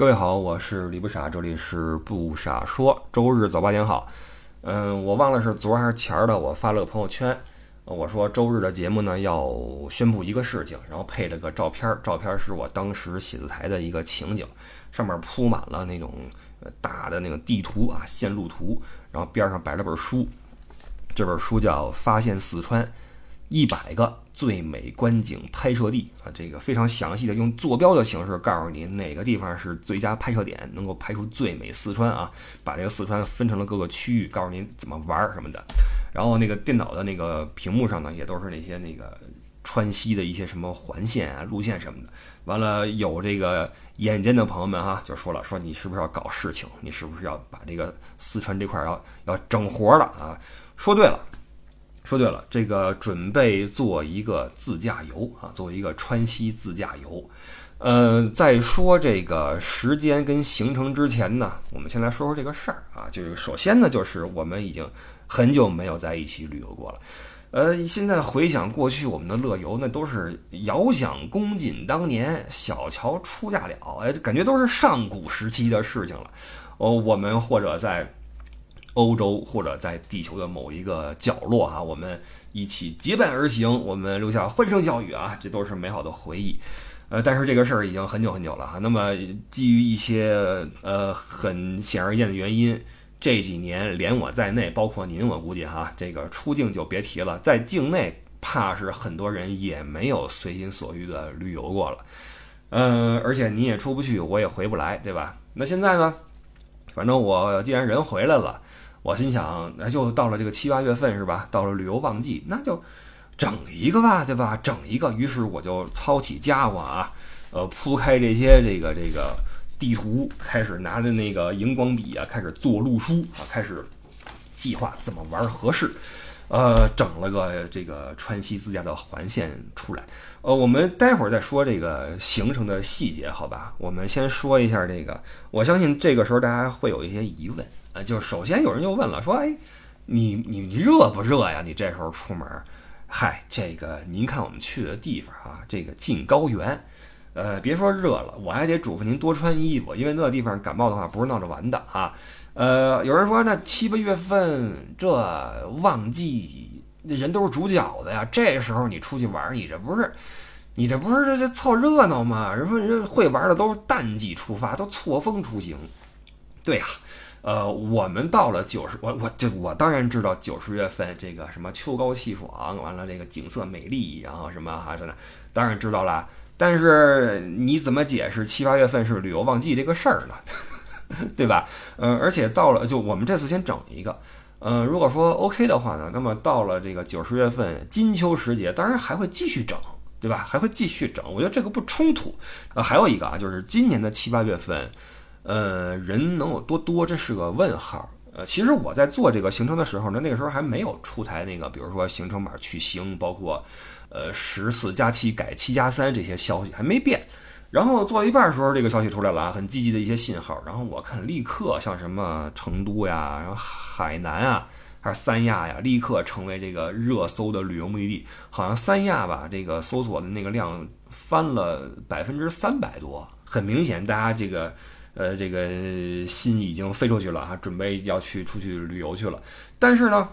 各位好，我是李不傻，这里是不傻说。周日早八点好。嗯，我忘了是昨儿还是前儿的，我发了个朋友圈，我说周日的节目呢要宣布一个事情，然后配了个照片，照片是我当时写字台的一个情景，上面铺满了那种大的那个地图啊，线路图，然后边上摆了本书，这本书叫《发现四川一百个》。最美观景拍摄地啊，这个非常详细的用坐标的形式告诉你哪个地方是最佳拍摄点，能够拍出最美四川啊。把这个四川分成了各个区域，告诉您怎么玩什么的。然后那个电脑的那个屏幕上呢，也都是那些那个川西的一些什么环线啊、路线什么的。完了，有这个眼尖的朋友们哈，就说了，说你是不是要搞事情？你是不是要把这个四川这块要要整活了啊？说对了。说对了，这个准备做一个自驾游啊，做一个川西自驾游。呃，在说这个时间跟行程之前呢，我们先来说说这个事儿啊。就是首先呢，就是我们已经很久没有在一起旅游过了。呃，现在回想过去我们的乐游，那都是遥想公瑾当年，小乔出嫁了，哎，感觉都是上古时期的事情了。哦，我们或者在。欧洲或者在地球的某一个角落啊，我们一起结伴而行，我们留下欢声笑语啊，这都是美好的回忆。呃，但是这个事儿已经很久很久了哈。那么基于一些呃很显而易见的原因，这几年连我在内，包括您，我估计哈，这个出境就别提了，在境内怕是很多人也没有随心所欲的旅游过了。嗯，而且你也出不去，我也回不来，对吧？那现在呢？反正我既然人回来了。我心想，那就到了这个七八月份是吧？到了旅游旺季，那就整一个吧，对吧？整一个。于是我就操起家伙啊，呃，铺开这些这个这个地图，开始拿着那个荧光笔啊，开始做路书啊，开始计划怎么玩合适。呃，整了个这个川西自驾的环线出来。呃，我们待会儿再说这个行程的细节，好吧？我们先说一下这个，我相信这个时候大家会有一些疑问。呃，就是首先有人就问了，说，哎，你你热不热呀？你这时候出门，嗨，这个您看我们去的地方啊，这个晋高原，呃，别说热了，我还得嘱咐您多穿衣服，因为那地方感冒的话不是闹着玩的啊。呃，有人说那七八月份这旺季，人都是煮饺子呀，这时候你出去玩，你这不是，你这不是这这凑热闹吗？人说人会玩的都是淡季出发，都错峰出行，对呀。呃，我们到了九十，我我就我当然知道九十月份这个什么秋高气爽，完了这个景色美丽，然后什么哈什么，当然知道了。但是你怎么解释七八月份是旅游旺季这个事儿呢？对吧？呃，而且到了就我们这次先整一个，呃，如果说 OK 的话呢，那么到了这个九十月份金秋时节，当然还会继续整，对吧？还会继续整，我觉得这个不冲突。呃，还有一个啊，就是今年的七八月份。呃，人能有多多，这是个问号。呃，其实我在做这个行程的时候呢，那个时候还没有出台那个，比如说行程码取行，包括呃十四加七改七加三这些消息还没变。然后做一半的时候，这个消息出来了啊，很积极的一些信号。然后我看立刻像什么成都呀，然后海南啊，还是三亚呀，立刻成为这个热搜的旅游目的地。好像三亚吧，这个搜索的那个量翻了百分之三百多，很明显，大家这个。呃，这个心已经飞出去了哈，准备要去出去旅游去了。但是呢，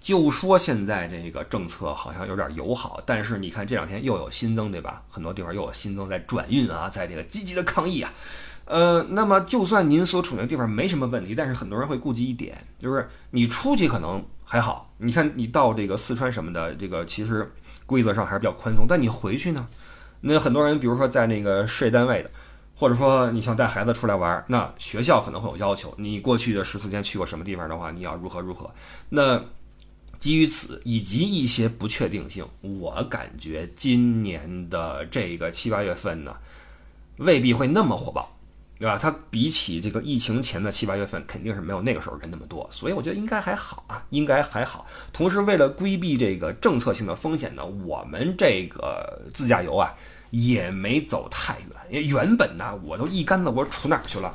就说现在这个政策好像有点友好，但是你看这两天又有新增，对吧？很多地方又有新增在转运啊，在这个积极的抗议啊。呃，那么就算您所处的地方没什么问题，但是很多人会顾及一点，就是你出去可能还好，你看你到这个四川什么的，这个其实规则上还是比较宽松。但你回去呢，那很多人，比如说在那个事业单位的。或者说你想带孩子出来玩，那学校可能会有要求。你过去的十四天去过什么地方的话，你要如何如何？那基于此以及一些不确定性，我感觉今年的这个七八月份呢，未必会那么火爆，对吧？它比起这个疫情前的七八月份，肯定是没有那个时候人那么多，所以我觉得应该还好啊，应该还好。同时，为了规避这个政策性的风险呢，我们这个自驾游啊。也没走太远，因为原本呢，我都一竿子我杵哪儿去了？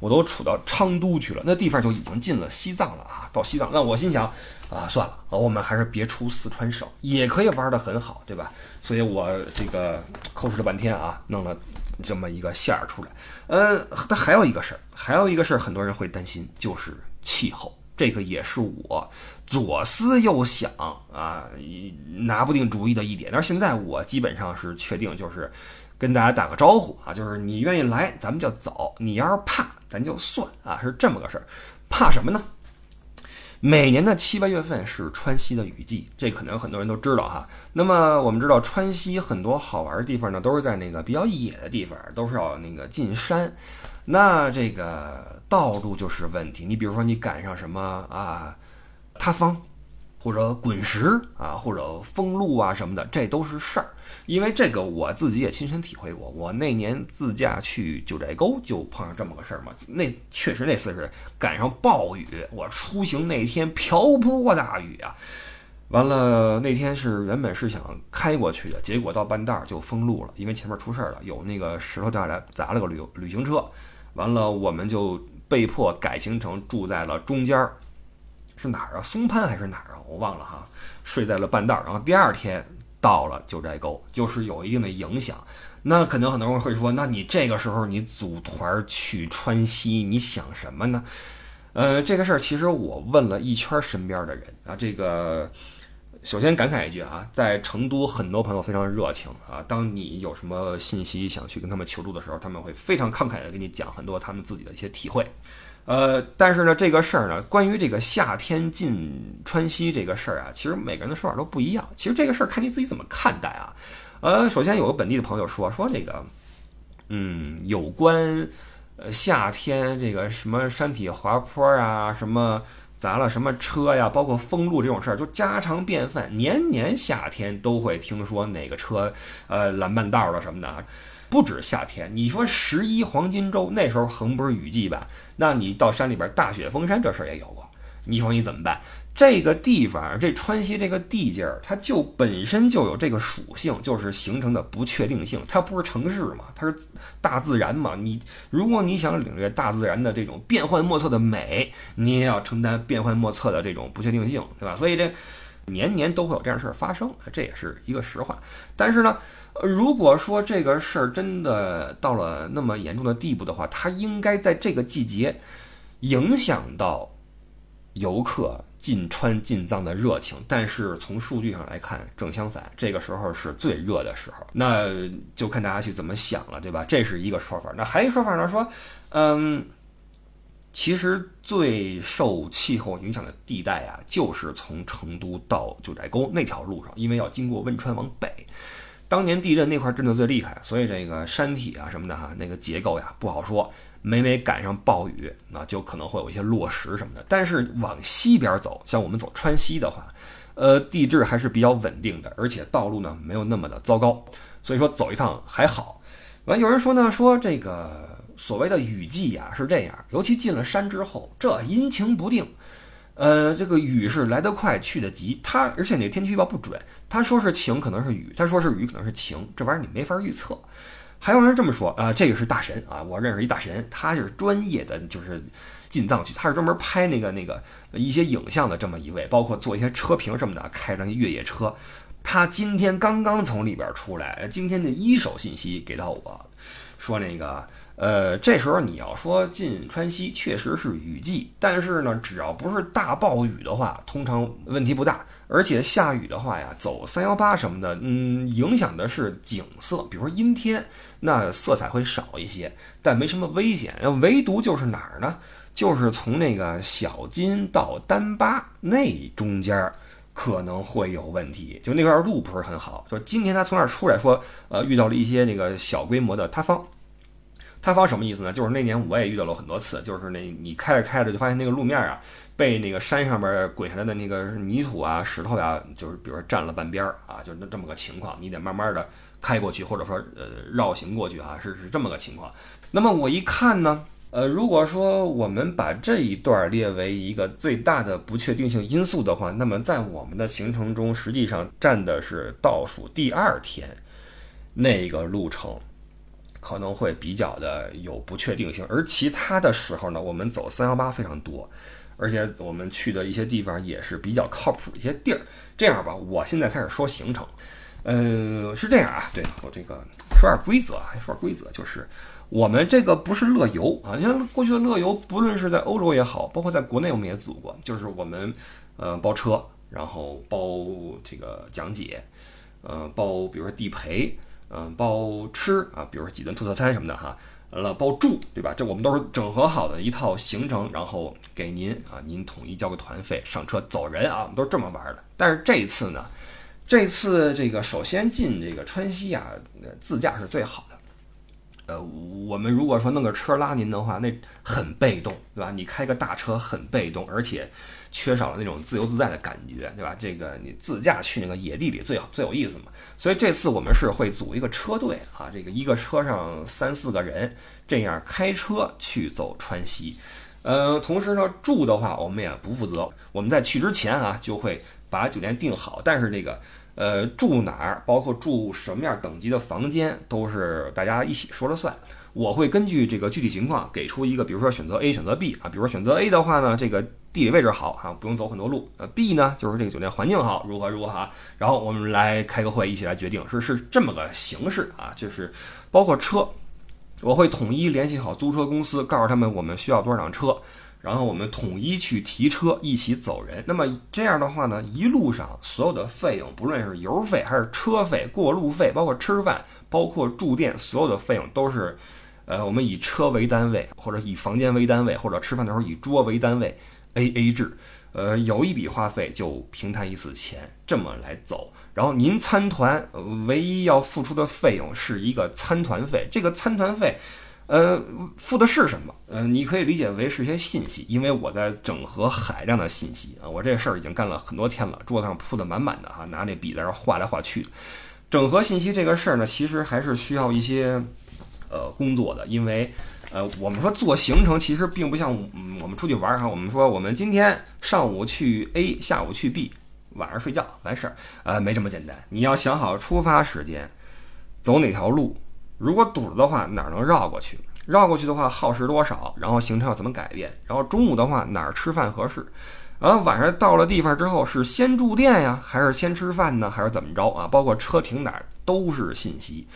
我都杵到昌都去了，那地方就已经进了西藏了啊！到西藏，那我心想，啊，算了，我们还是别出四川省，也可以玩得很好，对吧？所以我这个抠哧了半天啊，弄了这么一个线儿出来。呃，它还有一个事儿，还有一个事儿，很多人会担心，就是气候。这个也是我左思右想啊，拿不定主意的一点。但是现在我基本上是确定，就是跟大家打个招呼啊，就是你愿意来，咱们就走；你要是怕，咱就算啊，是这么个事儿。怕什么呢？每年的七八月份是川西的雨季，这可能很多人都知道哈。那么我们知道川西很多好玩的地方呢，都是在那个比较野的地方，都是要那个进山。那这个道路就是问题。你比如说你赶上什么啊，塌方。或者滚石啊，或者封路啊什么的，这都是事儿。因为这个我自己也亲身体会过。我那年自驾去九寨沟就碰上这么个事儿嘛。那确实那次是赶上暴雨，我出行那天瓢泼大雨啊。完了那天是原本是想开过去的，结果到半道儿就封路了，因为前面出事儿了，有那个石头掉下来砸了个旅游旅行车。完了我们就被迫改行程，住在了中间儿。是哪儿啊？松潘还是哪儿啊？我忘了哈。睡在了半道儿，然后第二天到了九寨沟，就是有一定的影响。那可能很多人会说，那你这个时候你组团去川西，你想什么呢？呃，这个事儿其实我问了一圈身边的人啊。这个首先感慨一句啊，在成都很多朋友非常热情啊。当你有什么信息想去跟他们求助的时候，他们会非常慷慨的给你讲很多他们自己的一些体会。呃，但是呢，这个事儿呢，关于这个夏天进川西这个事儿啊，其实每个人的说法都不一样。其实这个事儿看你自己怎么看待啊。呃，首先有个本地的朋友说说这个，嗯，有关呃夏天这个什么山体滑坡啊，什么砸了什么车呀，包括封路这种事儿，就家常便饭，年年夏天都会听说哪个车呃拦半道了什么的。不止夏天，你说十一黄金周那时候横不是雨季吧？那你到山里边大雪封山这事儿也有过，你说你怎么办？这个地方，这川西这个地界儿，它就本身就有这个属性，就是形成的不确定性。它不是城市嘛，它是大自然嘛。你如果你想领略大自然的这种变幻莫测的美，你也要承担变幻莫测的这种不确定性，对吧？所以这年年都会有这样事儿发生，这也是一个实话。但是呢。如果说这个事儿真的到了那么严重的地步的话，它应该在这个季节影响到游客进川进藏的热情。但是从数据上来看，正相反，这个时候是最热的时候。那就看大家去怎么想了，对吧？这是一个说法。那还一说法呢，说，嗯，其实最受气候影响的地带啊，就是从成都到九寨沟那条路上，因为要经过汶川往北。当年地震那块震得最厉害，所以这个山体啊什么的哈，那个结构呀不好说。每每赶上暴雨，那就可能会有一些落石什么的。但是往西边走，像我们走川西的话，呃，地质还是比较稳定的，而且道路呢没有那么的糟糕，所以说走一趟还好。完，有人说呢，说这个所谓的雨季呀是这样，尤其进了山之后，这阴晴不定。呃，这个雨是来得快去得急，他而且那个天气预报不准，他说是晴可能是雨，他说是雨可能是晴，这玩意儿你没法预测。还有人这么说啊，这个是大神啊，我认识一大神，他是专业的，就是进藏去，他是专门拍那个那个一些影像的这么一位，包括做一些车评什么的，开着越野车。他今天刚刚从里边出来，今天的一手信息给到我，说那个。呃，这时候你要说进川西确实是雨季，但是呢，只要不是大暴雨的话，通常问题不大。而且下雨的话呀，走三幺八什么的，嗯，影响的是景色，比如说阴天，那色彩会少一些，但没什么危险。唯独就是哪儿呢？就是从那个小金到丹巴那中间儿可能会有问题，就那段路不是很好。就今天他从那儿出来说，呃，遇到了一些那个小规模的塌方。塌方什么意思呢？就是那年我也遇到了很多次，就是那你开着开着就发现那个路面啊，被那个山上边滚下来的那个泥土啊、石头呀，就是比如说占了半边儿啊，就那这么个情况，你得慢慢的开过去，或者说呃绕行过去啊，是是这么个情况。那么我一看呢，呃，如果说我们把这一段列为一个最大的不确定性因素的话，那么在我们的行程中，实际上占的是倒数第二天那个路程。可能会比较的有不确定性，而其他的时候呢，我们走三幺八非常多，而且我们去的一些地方也是比较靠谱一些地儿。这样吧，我现在开始说行程。嗯，是这样啊，对我这个说点规则啊，说点规则，就是我们这个不是乐游啊，你像过去的乐游，不论是在欧洲也好，包括在国内我们也组过，就是我们呃包车，然后包这个讲解，呃包比如说地陪，嗯包吃啊，比如说几顿特色餐什么的哈，完了包住，对吧？这我们都是整合好的一套行程，然后给您啊，您统一交个团费，上车走人啊，我们都是这么玩的。但是这一次呢？这次这个首先进这个川西啊，自驾是最好的。呃，我们如果说弄个车拉您的话，那很被动，对吧？你开个大车很被动，而且缺少了那种自由自在的感觉，对吧？这个你自驾去那个野地里最好最有意思嘛。所以这次我们是会组一个车队啊，这个一个车上三四个人，这样开车去走川西。呃，同时呢，住的话我们也不负责，我们在去之前啊就会。把酒店订好，但是这个，呃，住哪儿，包括住什么样等级的房间，都是大家一起说了算。我会根据这个具体情况给出一个，比如说选择 A，选择 B 啊。比如说选择 A 的话呢，这个地理位置好哈，不用走很多路。呃，B 呢，就是这个酒店环境好，如何如何哈。然后我们来开个会，一起来决定，是是这么个形式啊。就是包括车，我会统一联系好租车公司，告诉他们我们需要多少辆车。然后我们统一去提车，一起走人。那么这样的话呢，一路上所有的费用，不论是油费还是车费、过路费，包括吃饭、包括住店，所有的费用都是，呃，我们以车为单位，或者以房间为单位，或者吃饭的时候以桌为单位，A A 制。呃，有一笔花费就平摊一次钱，这么来走。然后您参团，唯一要付出的费用是一个参团费，这个参团费。呃，付的是什么？呃，你可以理解为是一些信息，因为我在整合海量的信息啊。我这事儿已经干了很多天了，桌子上铺的满满的哈，拿那笔在这画来画去。整合信息这个事儿呢，其实还是需要一些呃工作的，因为呃，我们说做行程其实并不像我们出去玩哈，我们说我们今天上午去 A，下午去 B，晚上睡觉完事儿，呃，没这么简单。你要想好出发时间，走哪条路。如果堵了的话，哪儿能绕过去？绕过去的话耗时多少？然后行程要怎么改变？然后中午的话哪儿吃饭合适？然后晚上到了地方之后是先住店呀，还是先吃饭呢？还是怎么着啊？包括车停哪儿都是信息。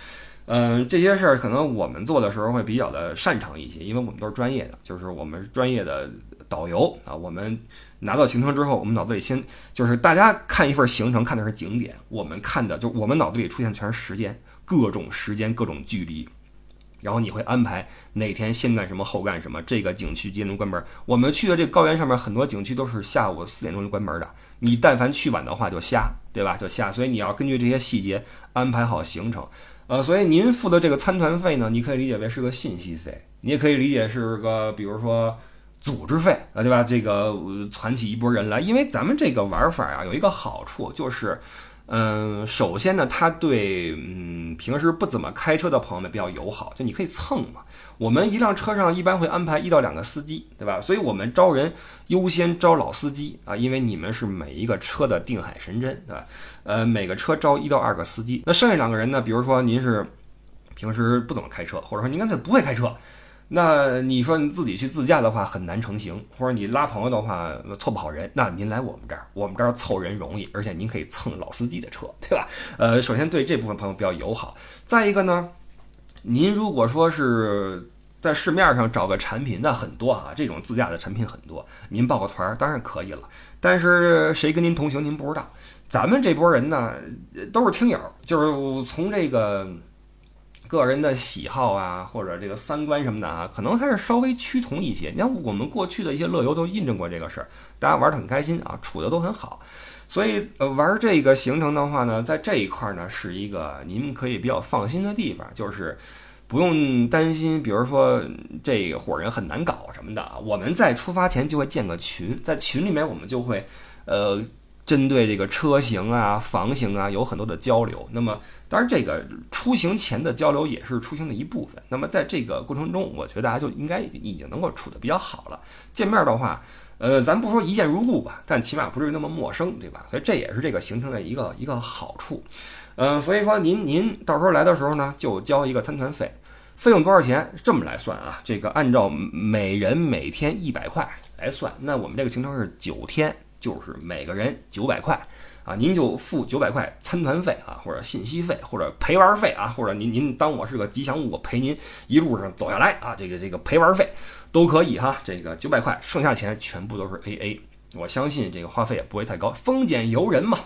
嗯，这些事儿可能我们做的时候会比较的擅长一些，因为我们都是专业的，就是我们是专业的导游啊。我们拿到行程之后，我们脑子里先就是大家看一份行程看的是景点，我们看的就我们脑子里出现全是时间。各种时间，各种距离，然后你会安排哪天先干什么，后干什么。这个景区几点钟关门？我们去的这个高原上面很多景区都是下午四点钟就关门的。你但凡去晚的话就瞎，对吧？就瞎。所以你要根据这些细节安排好行程。呃，所以您付的这个参团费呢，你可以理解为是个信息费，你也可以理解是个比如说组织费啊，对吧？这个攒起一波人来，因为咱们这个玩法啊有一个好处就是。嗯，首先呢，他对嗯平时不怎么开车的朋友们比较友好，就你可以蹭嘛。我们一辆车上一般会安排一到两个司机，对吧？所以我们招人优先招老司机啊，因为你们是每一个车的定海神针，对吧？呃，每个车招一到二个司机，那剩下两个人呢？比如说您是平时不怎么开车，或者说您干脆不会开车。那你说你自己去自驾的话很难成行，或者你拉朋友的话凑不好人，那您来我们这儿，我们这儿凑人容易，而且您可以蹭老司机的车，对吧？呃，首先对这部分朋友比较友好。再一个呢，您如果说是在市面上找个产品，那很多啊，这种自驾的产品很多，您报个团当然可以了。但是谁跟您同行您不知道，咱们这波人呢都是听友，就是从这个。个人的喜好啊，或者这个三观什么的啊，可能还是稍微趋同一些。你看我们过去的一些乐游都印证过这个事儿，大家玩的很开心啊，处的都很好。所以呃，玩这个行程的话呢，在这一块呢是一个您可以比较放心的地方，就是不用担心，比如说这伙人很难搞什么的啊。我们在出发前就会建个群，在群里面我们就会呃。针对这个车型啊、房型啊，有很多的交流。那么，当然这个出行前的交流也是出行的一部分。那么，在这个过程中，我觉得大家就应该已经能够处得比较好了。见面的话，呃，咱不说一见如故吧，但起码不至于那么陌生，对吧？所以这也是这个行程的一个一个好处。嗯，所以说您您到时候来的时候呢，就交一个参团费，费用多少钱？这么来算啊？这个按照每人每天一百块。来算，那我们这个行程是九天，就是每个人九百块啊，您就付九百块参团费啊，或者信息费，或者陪玩费啊，或者您您当我是个吉祥物，我陪您一路上走下来啊，这个这个陪玩费都可以哈，这个九百块，剩下钱全部都是 A A，我相信这个花费也不会太高，丰俭由人嘛，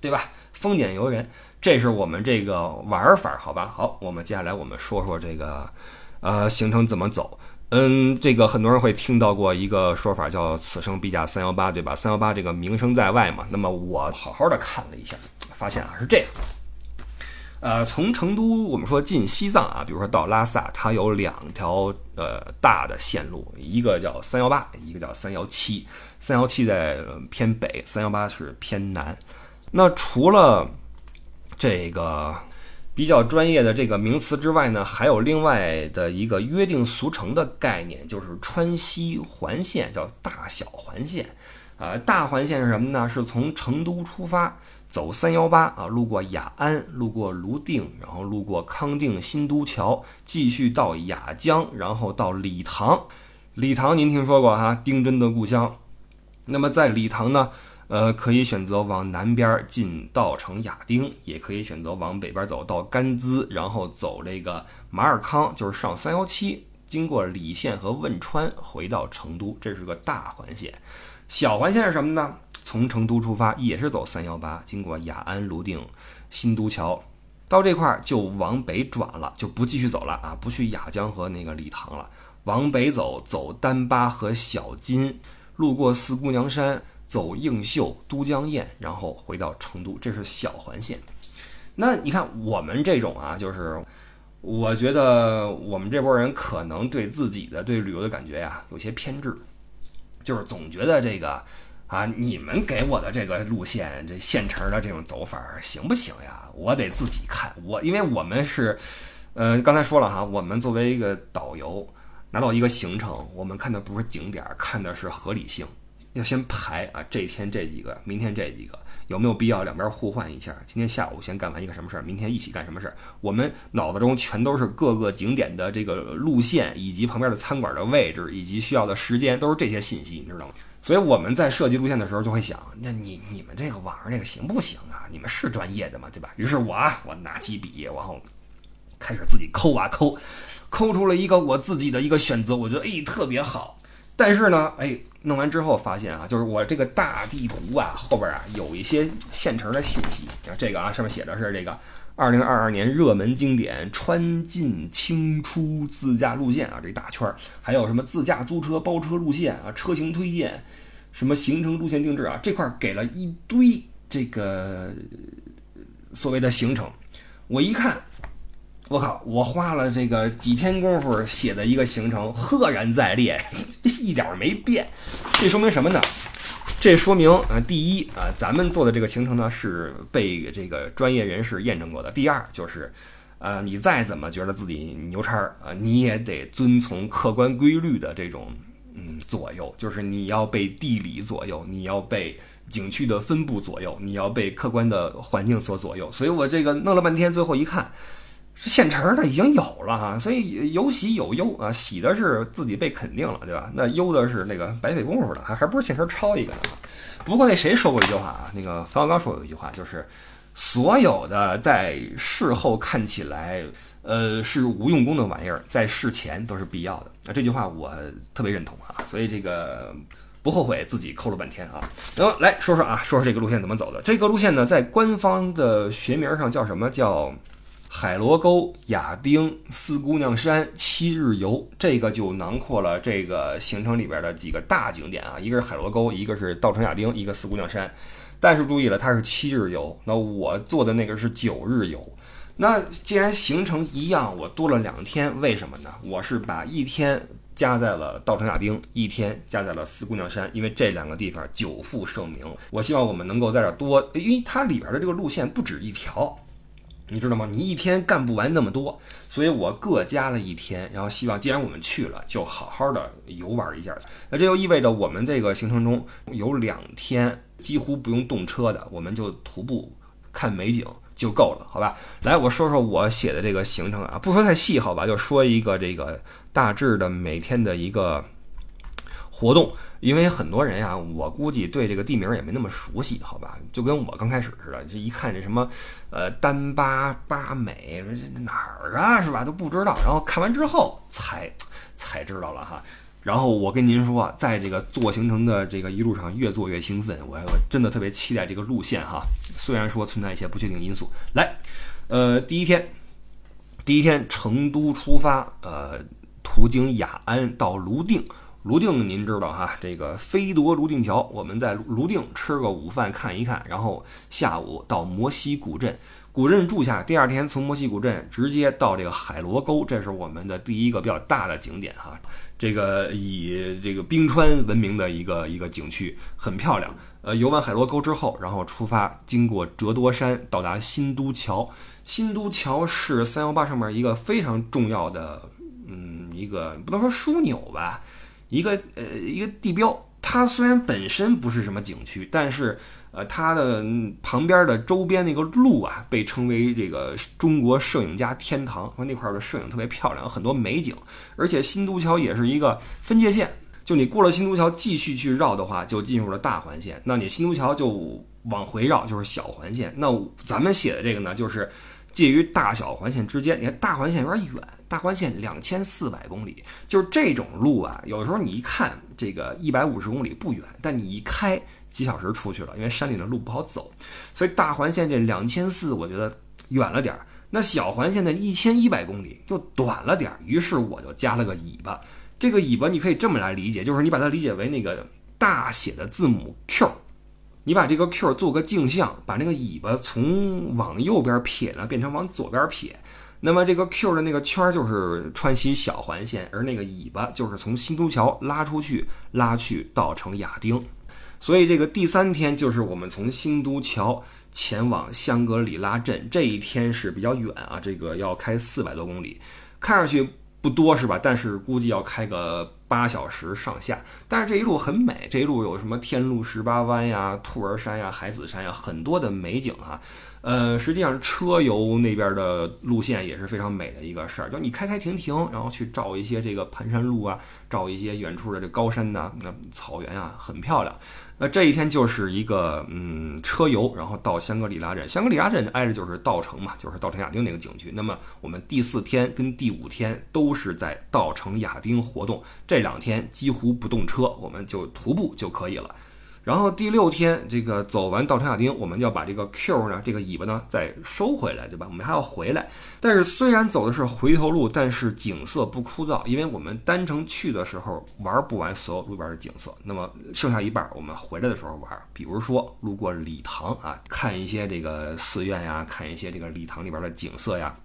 对吧？丰俭由人，这是我们这个玩法，好吧？好，我们接下来我们说说这个呃行程怎么走。嗯，这个很多人会听到过一个说法，叫“此生必驾三幺八”，对吧？三幺八这个名声在外嘛。那么我好好的看了一下，发现啊是这样。呃，从成都我们说进西藏啊，比如说到拉萨，它有两条呃大的线路，一个叫三幺八，一个叫三幺七。三幺七在偏北，三幺八是偏南。那除了这个。比较专业的这个名词之外呢，还有另外的一个约定俗成的概念，就是川西环线，叫大小环线。啊，大环线是什么呢？是从成都出发，走三幺八啊，路过雅安，路过泸定，然后路过康定新都桥，继续到雅江，然后到理塘。理塘您听说过哈？丁真的故乡。那么在理塘呢？呃，可以选择往南边进稻城亚丁，也可以选择往北边走到甘孜，然后走这个马尔康，就是上三幺七，经过理县和汶川回到成都，这是个大环线。小环线是什么呢？从成都出发，也是走三幺八，经过雅安、泸定、新都桥，到这块就往北转了，就不继续走了啊，不去雅江和那个理塘了，往北走，走丹巴和小金，路过四姑娘山。走映秀、都江堰，然后回到成都，这是小环线。那你看我们这种啊，就是我觉得我们这波人可能对自己的对旅游的感觉呀有些偏执，就是总觉得这个啊，你们给我的这个路线，这现成的这种走法行不行呀？我得自己看。我因为我们是，呃，刚才说了哈，我们作为一个导游，拿到一个行程，我们看的不是景点，看的是合理性。要先排啊，这天这几个，明天这几个，有没有必要两边互换一下？今天下午先干完一个什么事儿，明天一起干什么事儿？我们脑子中全都是各个景点的这个路线，以及旁边的餐馆的位置，以及需要的时间，都是这些信息，你知道吗？所以我们在设计路线的时候就会想，那你你们这个网上这个行不行啊？你们是专业的嘛，对吧？于是我啊，我拿起笔，然后开始自己抠啊抠，抠出了一个我自己的一个选择，我觉得哎特别好。但是呢，哎，弄完之后发现啊，就是我这个大地图啊，后边啊有一些现成的信息。啊，这个啊，上面写的是这个二零二二年热门经典川进清出自驾路线啊，这一大圈儿，还有什么自驾租车包车路线啊，车型推荐，什么行程路线定制啊，这块儿给了一堆这个所谓的行程。我一看。我靠！我花了这个几天功夫写的一个行程，赫然在列，一点没变。这说明什么呢？这说明啊，第一啊，咱们做的这个行程呢是被这个专业人士验证过的。第二就是，呃，你再怎么觉得自己牛叉儿啊，你也得遵从客观规律的这种嗯左右，就是你要被地理左右，你要被景区的分布左右，你要被客观的环境所左右。所以我这个弄了半天，最后一看。是现成的，已经有了哈，所以有喜有忧啊，喜的是自己被肯定了，对吧？那忧的是那个白费功夫了，还还不是现成抄一个呢。不过那谁说过一句话啊？那个冯小刚说过一句话，就是所有的在事后看起来呃是无用功的玩意儿，在事前都是必要的。那这句话我特别认同啊，所以这个不后悔自己抠了半天啊。那么来说说啊，说说这个路线怎么走的？这个路线呢，在官方的学名上叫什么叫？海螺沟、亚丁、四姑娘山七日游，这个就囊括了这个行程里边的几个大景点啊，一个是海螺沟，一个是稻城亚丁，一个四姑娘山。但是注意了，它是七日游，那我做的那个是九日游。那既然行程一样，我多了两天，为什么呢？我是把一天加在了稻城亚丁，一天加在了四姑娘山，因为这两个地方久负盛名。我希望我们能够在这多，因为它里边的这个路线不止一条。你知道吗？你一天干不完那么多，所以我各加了一天，然后希望既然我们去了，就好好的游玩一下。那这就意味着我们这个行程中有两天几乎不用动车的，我们就徒步看美景就够了，好吧？来，我说说我写的这个行程啊，不说太细，好吧？就说一个这个大致的每天的一个。活动，因为很多人呀，我估计对这个地名也没那么熟悉，好吧？就跟我刚开始似的，这一看这什么，呃，丹巴巴美，这哪儿啊，是吧？都不知道。然后看完之后才才知道了哈。然后我跟您说，在这个做行程的这个一路上，越做越兴奋，我我真的特别期待这个路线哈。虽然说存在一些不确定因素，来，呃，第一天，第一天成都出发，呃，途经雅安到泸定。泸定，您知道哈，这个飞夺泸定桥，我们在泸定吃个午饭看一看，然后下午到摩西古镇，古镇住下，第二天从摩西古镇直接到这个海螺沟，这是我们的第一个比较大的景点哈，这个以这个冰川闻名的一个一个景区，很漂亮。呃，游完海螺沟之后，然后出发，经过折多山，到达新都桥。新都桥是三幺八上面一个非常重要的，嗯，一个不能说枢纽吧。一个呃一个地标，它虽然本身不是什么景区，但是呃它的旁边的周边那个路啊，被称为这个中国摄影家天堂，说那块的摄影特别漂亮，有很多美景。而且新都桥也是一个分界线，就你过了新都桥继续去绕的话，就进入了大环线。那你新都桥就往回绕就是小环线。那咱们写的这个呢，就是介于大小环线之间。你看大环线有点远。大环线两千四百公里，就是这种路啊。有时候你一看这个一百五十公里不远，但你一开几小时出去了，因为山里的路不好走。所以大环线这两千四，我觉得远了点儿。那小环线的一千一百公里就短了点儿。于是我就加了个尾巴。这个尾巴你可以这么来理解，就是你把它理解为那个大写的字母 Q，你把这个 Q 做个镜像，把那个尾巴从往右边撇呢变成往左边撇。那么这个 Q 的那个圈儿就是川西小环线，而那个尾巴就是从新都桥拉出去，拉去稻城亚丁。所以这个第三天就是我们从新都桥前往香格里拉镇，这一天是比较远啊，这个要开四百多公里，看上去不多是吧？但是估计要开个八小时上下。但是这一路很美，这一路有什么天路十八弯呀、兔儿山呀、海子山呀，很多的美景啊。呃，实际上车游那边的路线也是非常美的一个事儿，就你开开停停，然后去照一些这个盘山路啊，照一些远处的这高山呐，那草原啊，很漂亮。那这一天就是一个嗯车游，然后到香格里拉镇，香格里拉镇挨着就是稻城嘛，就是稻城亚丁那个景区。那么我们第四天跟第五天都是在稻城亚丁活动，这两天几乎不动车，我们就徒步就可以了。然后第六天，这个走完稻城亚丁，我们要把这个 Q 呢，这个尾巴呢再收回来，对吧？我们还要回来。但是虽然走的是回头路，但是景色不枯燥，因为我们单程去的时候玩不完所有路边的景色，那么剩下一半我们回来的时候玩。比如说路过礼堂啊，看一些这个寺院呀，看一些这个礼堂里边的景色呀，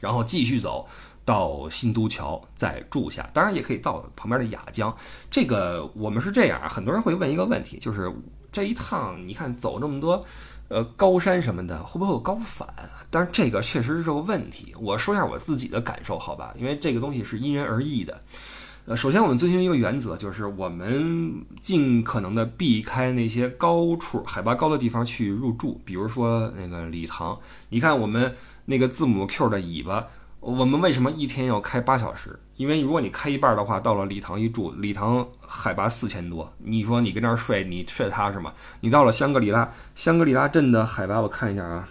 然后继续走。到新都桥再住下，当然也可以到旁边的雅江。这个我们是这样啊，很多人会问一个问题，就是这一趟你看走这么多，呃，高山什么的，会不会有高反？但是这个确实是个问题。我说一下我自己的感受，好吧？因为这个东西是因人而异的。呃，首先我们遵循一个原则，就是我们尽可能的避开那些高处、海拔高的地方去入住，比如说那个礼堂。你看我们那个字母 Q 的尾巴。我们为什么一天要开八小时？因为如果你开一半的话，到了理塘一住，理塘海拔四千多，你说你跟那儿睡，你睡踏实吗？你到了香格里拉，香格里拉镇的海拔我看一下啊，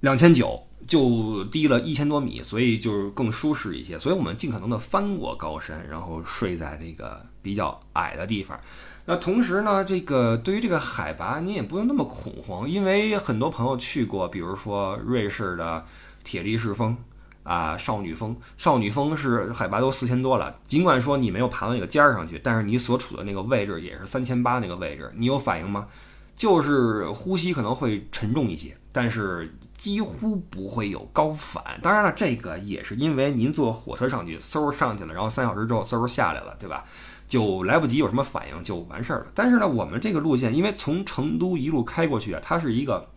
两千九，就低了一千多米，所以就是更舒适一些。所以我们尽可能的翻过高山，然后睡在那个比较矮的地方。那同时呢，这个对于这个海拔，你也不用那么恐慌，因为很多朋友去过，比如说瑞士的铁力士峰。啊，少女峰，少女峰是海拔都四千多了。尽管说你没有爬到那个尖儿上去，但是你所处的那个位置也是三千八那个位置，你有反应吗？就是呼吸可能会沉重一些，但是几乎不会有高反。当然了，这个也是因为您坐火车上去，嗖上去了，然后三小时之后嗖下来了，对吧？就来不及有什么反应就完事儿了。但是呢，我们这个路线，因为从成都一路开过去啊，它是一个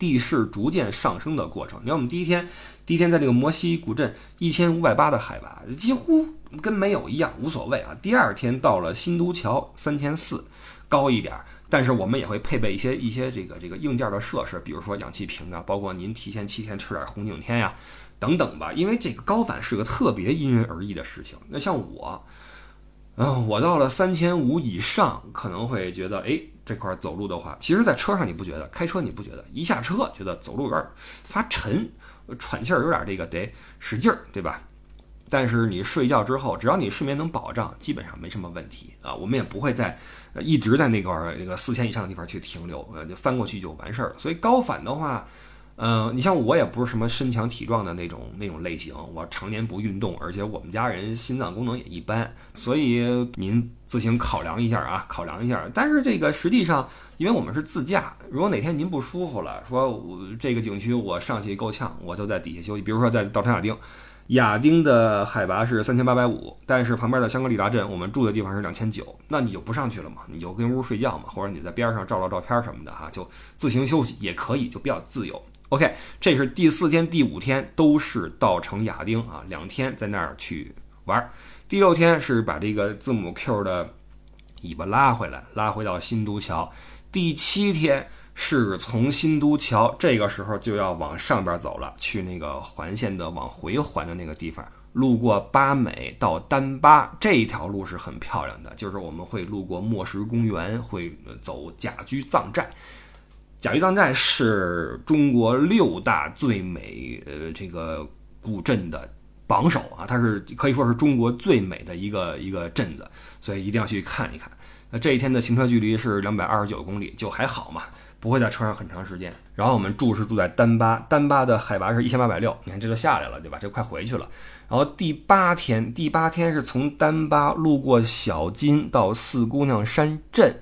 地势逐渐上升的过程。你看，我们第一天。第一天在这个摩西古镇一千五百八的海拔，几乎跟没有一样，无所谓啊。第二天到了新都桥三千四，高一点，但是我们也会配备一些一些这个这个硬件的设施，比如说氧气瓶啊，包括您提前七天吃点红景天呀，等等吧。因为这个高反是个特别因人而异的事情。那像我。嗯，我到了三千五以上，可能会觉得，哎，这块走路的话，其实，在车上你不觉得，开车你不觉得，一下车觉得走路有点发沉，喘气儿有点这个得使劲儿，对吧？但是你睡觉之后，只要你睡眠能保障，基本上没什么问题啊。我们也不会在一直在那块儿那个四千以上的地方去停留，呃，就翻过去就完事儿了。所以高反的话，嗯，你像我也不是什么身强体壮的那种那种类型，我常年不运动，而且我们家人心脏功能也一般，所以您自行考量一下啊，考量一下。但是这个实际上，因为我们是自驾，如果哪天您不舒服了，说我这个景区我上去够呛，我就在底下休息，比如说在稻城亚丁。亚丁的海拔是三千八百五，但是旁边的香格里拉镇，我们住的地方是两千九，那你就不上去了嘛？你就跟屋睡觉嘛，或者你在边上照照照片什么的哈，就自行休息也可以，就比较自由。OK，这是第四天、第五天都是到城亚丁啊，两天在那儿去玩。第六天是把这个字母 Q 的尾巴拉回来，拉回到新都桥。第七天。是从新都桥，这个时候就要往上边走了，去那个环线的往回环的那个地方，路过巴美到丹巴这一条路是很漂亮的，就是我们会路过墨石公园，会走甲居藏寨。甲居藏寨是中国六大最美呃这个古镇的榜首啊，它是可以说是中国最美的一个一个镇子，所以一定要去看一看。那这一天的行车距离是两百二十九公里，就还好嘛。不会在车上很长时间，然后我们住是住在丹巴，丹巴的海拔是一千八百六，你看这就下来了，对吧？这快回去了。然后第八天，第八天是从丹巴路过小金到四姑娘山镇。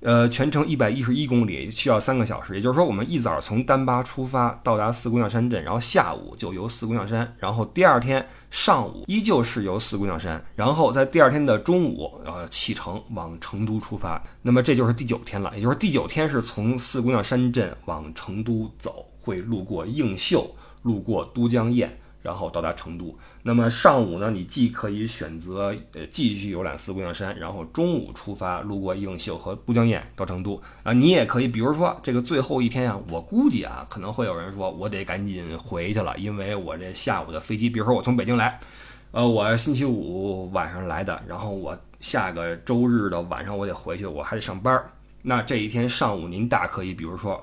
呃，全程一百一十一公里，需要三个小时。也就是说，我们一早从丹巴出发，到达四姑娘山镇，然后下午就游四姑娘山，然后第二天上午依旧是游四姑娘山，然后在第二天的中午，呃，启程往成都出发。那么这就是第九天了，也就是第九天是从四姑娘山镇往成都走，会路过映秀，路过都江堰。然后到达成都，那么上午呢，你既可以选择呃继续游览四姑娘山，然后中午出发路过映秀和都江堰到成都。啊，你也可以，比如说这个最后一天啊，我估计啊可能会有人说我得赶紧回去了，因为我这下午的飞机，比如说我从北京来，呃，我星期五晚上来的，然后我下个周日的晚上我得回去，我还得上班，那这一天上午您大可以，比如说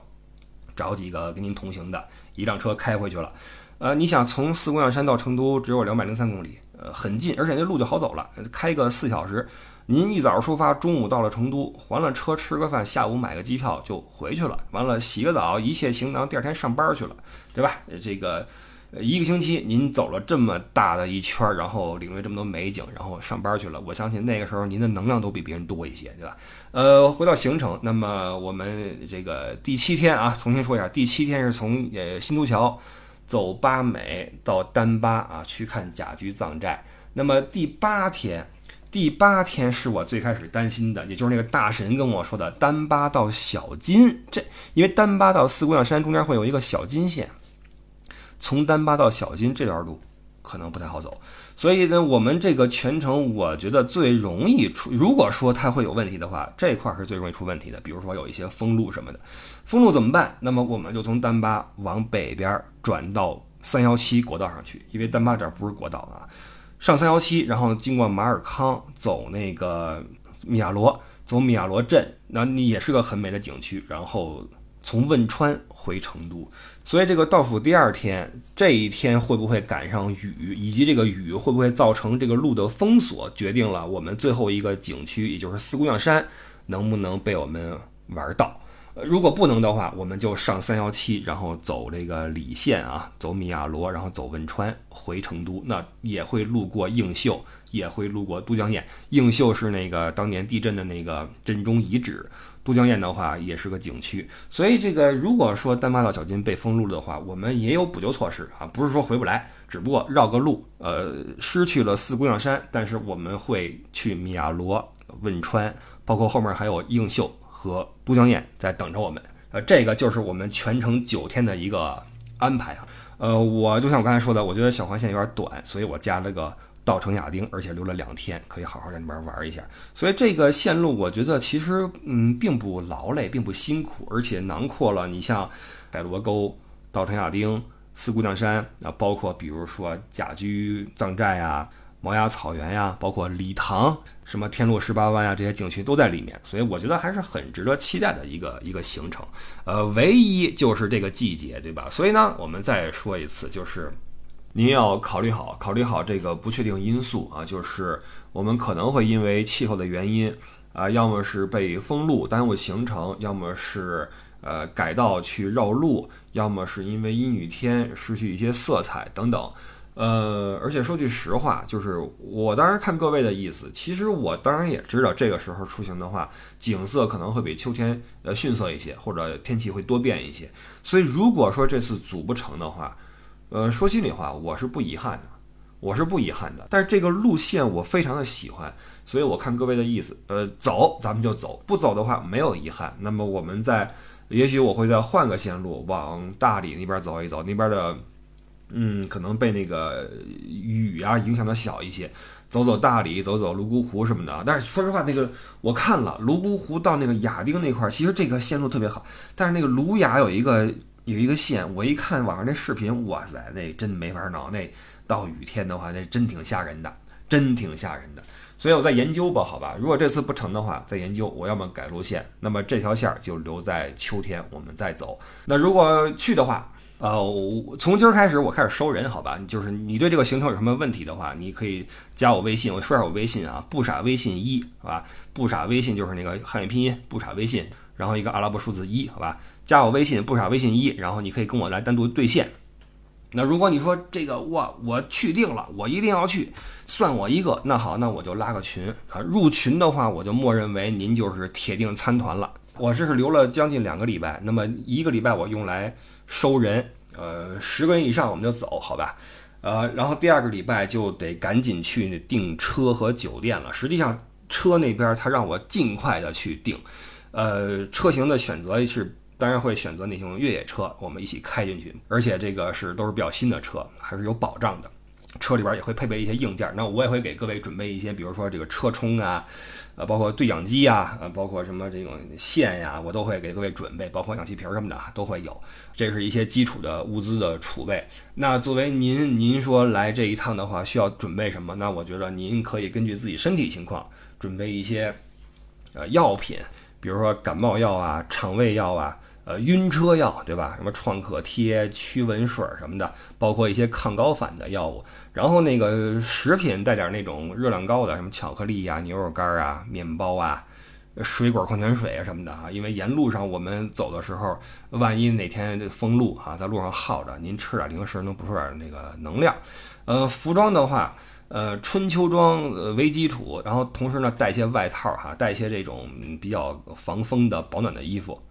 找几个跟您同行的，一辆车开回去了。呃，你想从四姑娘山到成都只有两百零三公里，呃，很近，而且那路就好走了，开个四小时。您一早出发，中午到了成都，还了车，吃个饭，下午买个机票就回去了。完了，洗个澡，一切行囊，第二天上班去了，对吧？这个一个星期您走了这么大的一圈，然后领略这么多美景，然后上班去了。我相信那个时候您的能量都比别人多一些，对吧？呃，回到行程，那么我们这个第七天啊，重新说一下，第七天是从呃新都桥。走巴美到丹巴啊，去看甲居藏寨。那么第八天，第八天是我最开始担心的，也就是那个大神跟我说的丹巴到小金。这因为丹巴到四姑娘山中间会有一个小金线，从丹巴到小金这段路可能不太好走。所以呢，我们这个全程我觉得最容易出，如果说它会有问题的话，这块是最容易出问题的。比如说有一些封路什么的，封路怎么办？那么我们就从丹巴往北边转到三幺七国道上去，因为丹巴这儿不是国道啊。上三幺七，然后经过马尔康，走那个米亚罗，走米亚罗镇，那你也是个很美的景区，然后。从汶川回成都，所以这个倒数第二天，这一天会不会赶上雨，以及这个雨会不会造成这个路的封锁，决定了我们最后一个景区，也就是四姑娘山，能不能被我们玩到。如果不能的话，我们就上三幺七，然后走这个理县啊，走米亚罗，然后走汶川回成都，那也会路过映秀，也会路过都江堰。映秀是那个当年地震的那个震中遗址。都江堰的话也是个景区，所以这个如果说丹巴到小金被封路的话，我们也有补救措施啊，不是说回不来，只不过绕个路，呃，失去了四姑娘山，但是我们会去米亚罗、汶川，包括后面还有映秀和都江堰在等着我们，呃，这个就是我们全程九天的一个安排啊，呃，我就像我刚才说的，我觉得小环线有点短，所以我加了个。稻城亚丁，而且留了两天，可以好好在那边玩一下。所以这个线路，我觉得其实嗯，并不劳累，并不辛苦，而且囊括了你像海螺沟、稻城亚丁、四姑娘山啊，包括比如说甲居藏寨啊、毛崖草原呀，包括理塘、什么天路十八弯呀，这些景区都在里面，所以我觉得还是很值得期待的一个一个行程。呃，唯一就是这个季节，对吧？所以呢，我们再说一次，就是您要考虑好，考虑好这个不确定因素啊，就是我们可能会因为气候的原因啊，要么是被封路耽误行程，要么是。呃，改道去绕路，要么是因为阴雨天失去一些色彩等等。呃，而且说句实话，就是我当然看各位的意思，其实我当然也知道这个时候出行的话，景色可能会比秋天呃逊色一些，或者天气会多变一些。所以如果说这次组不成的话，呃，说心里话，我是不遗憾的，我是不遗憾的。但是这个路线我非常的喜欢，所以我看各位的意思，呃，走咱们就走，不走的话没有遗憾。那么我们在。也许我会再换个线路，往大理那边走一走，那边的，嗯，可能被那个雨啊影响的小一些，走走大理，走走泸沽湖什么的。但是说实话，那个我看了泸沽湖到那个亚丁那块儿，其实这个线路特别好。但是那个鲁雅有一个有一个线，我一看网上那视频，哇塞，那真没法弄。那到雨天的话，那真挺吓人的，真挺吓人的。所以我在研究吧，好吧。如果这次不成的话，再研究我要么改路线，那么这条线儿就留在秋天我们再走。那如果去的话，呃，从今儿开始我开始收人，好吧。就是你对这个行程有什么问题的话，你可以加我微信。我说下我微信啊，不傻微信一，好吧。不傻微信就是那个汉语拼音不傻微信，然后一个阿拉伯数字一，好吧。加我微信不傻微信一，然后你可以跟我来单独对线。那如果你说这个我我去定了，我一定要去，算我一个。那好，那我就拉个群啊。入群的话，我就默认为您就是铁定参团了。我这是留了将近两个礼拜，那么一个礼拜我用来收人，呃，十个人以上我们就走，好吧？呃，然后第二个礼拜就得赶紧去订车和酒店了。实际上车那边他让我尽快的去订，呃，车型的选择是。当然会选择那种越野车，我们一起开进去，而且这个是都是比较新的车，还是有保障的。车里边也会配备一些硬件，那我也会给各位准备一些，比如说这个车充啊，呃，包括对讲机啊，呃，包括什么这种线呀，我都会给各位准备，包括氧气瓶什么的都会有。这是一些基础的物资的储备。那作为您，您说来这一趟的话，需要准备什么？那我觉得您可以根据自己身体情况准备一些，呃，药品，比如说感冒药啊、肠胃药啊。呃，晕车药对吧？什么创可贴、驱蚊水什么的，包括一些抗高反的药物。然后那个食品带点那种热量高的，什么巧克力呀、牛肉干啊、面包啊、水果、矿泉水啊什么的啊。因为沿路上我们走的时候，万一哪天封路啊，在路上耗着，您吃点零食能补充点那个能量。呃，服装的话，呃，春秋装呃为基础，然后同时呢带一些外套哈，带一些这种比较防风的保暖的衣服。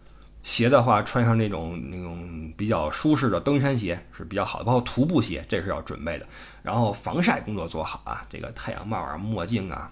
鞋的话，穿上那种那种比较舒适的登山鞋是比较好的，包括徒步鞋，这是要准备的。然后防晒工作做好啊，这个太阳帽啊、墨镜啊、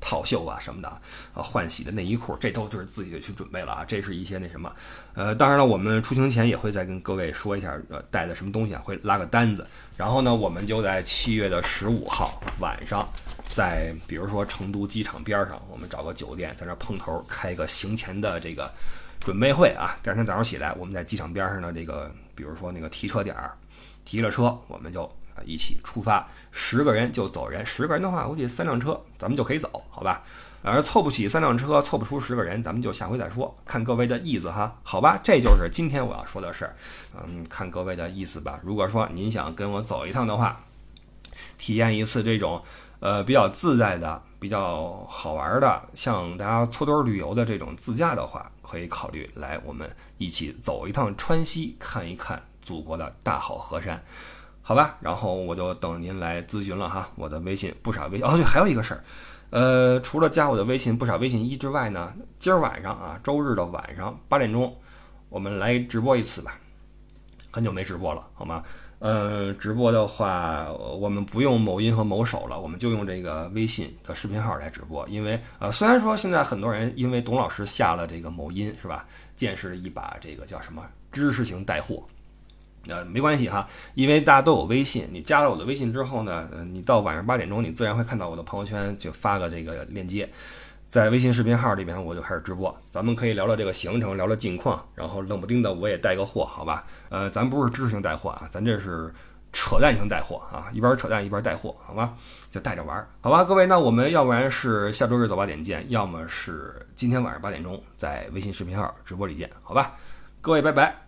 套袖啊什么的，啊，换洗的内衣裤，这都就是自己得去准备了啊。这是一些那什么，呃，当然了，我们出行前也会再跟各位说一下，呃，带的什么东西啊，会拉个单子。然后呢，我们就在七月的十五号晚上，在比如说成都机场边上，我们找个酒店，在那碰头，开一个行前的这个。准备会啊，第二天早上起来，我们在机场边上的这个，比如说那个提车点儿，提了车，我们就啊一起出发，十个人就走人，十个人的话，估计三辆车咱们就可以走，好吧？而凑不起三辆车，凑不出十个人，咱们就下回再说，看各位的意思哈，好吧？这就是今天我要说的事儿，嗯，看各位的意思吧。如果说您想跟我走一趟的话，体验一次这种呃比较自在的。比较好玩的，像大家搓堆旅游的这种自驾的话，可以考虑来我们一起走一趟川西，看一看祖国的大好河山，好吧？然后我就等您来咨询了哈。我的微信不傻微哦，对，还有一个事儿，呃，除了加我的微信不傻微信一之外呢，今儿晚上啊，周日的晚上八点钟，我们来直播一次吧。很久没直播了，好吗？呃，直播的话，我们不用某音和某手了，我们就用这个微信的视频号来直播。因为呃，虽然说现在很多人因为董老师下了这个某音，是吧？见识了一把这个叫什么知识型带货，呃，没关系哈，因为大家都有微信，你加了我的微信之后呢，你到晚上八点钟，你自然会看到我的朋友圈就发个这个链接。在微信视频号里边，我就开始直播，咱们可以聊聊这个行程，聊聊近况，然后冷不丁的我也带个货，好吧？呃，咱不是知识性带货啊，咱这是扯淡型带货啊，一边扯淡一边带货，好吧？就带着玩，好吧？各位，那我们要不然是下周日早八点见，要么是今天晚上八点钟在微信视频号直播里见，好吧？各位，拜拜。